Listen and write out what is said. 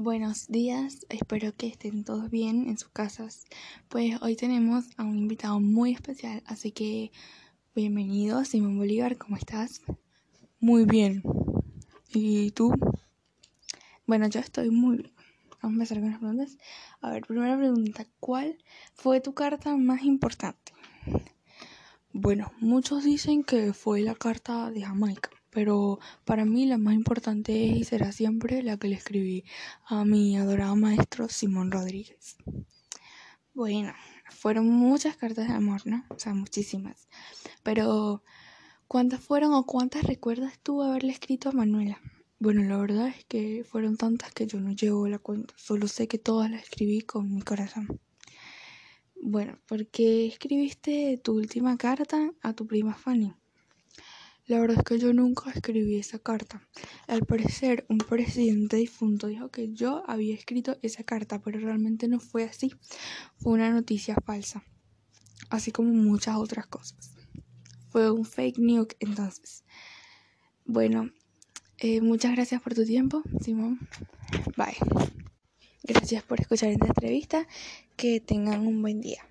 Buenos días, espero que estén todos bien en sus casas. Pues hoy tenemos a un invitado muy especial, así que bienvenido, Simón Bolívar, ¿cómo estás? Muy bien. ¿Y tú? Bueno, yo estoy muy bien. Vamos a empezar con las preguntas. A ver, primera pregunta, ¿cuál fue tu carta más importante? Bueno, muchos dicen que fue la carta de Jamaica pero para mí la más importante es y será siempre la que le escribí a mi adorado maestro Simón Rodríguez. Bueno, fueron muchas cartas de amor, ¿no? O sea, muchísimas. Pero, ¿cuántas fueron o cuántas recuerdas tú haberle escrito a Manuela? Bueno, la verdad es que fueron tantas que yo no llevo la cuenta. Solo sé que todas las escribí con mi corazón. Bueno, ¿por qué escribiste tu última carta a tu prima Fanny? La verdad es que yo nunca escribí esa carta. Al parecer, un presidente difunto dijo que yo había escrito esa carta, pero realmente no fue así. Fue una noticia falsa, así como muchas otras cosas. Fue un fake news entonces. Bueno, eh, muchas gracias por tu tiempo, Simón. Bye. Gracias por escuchar esta entrevista. Que tengan un buen día.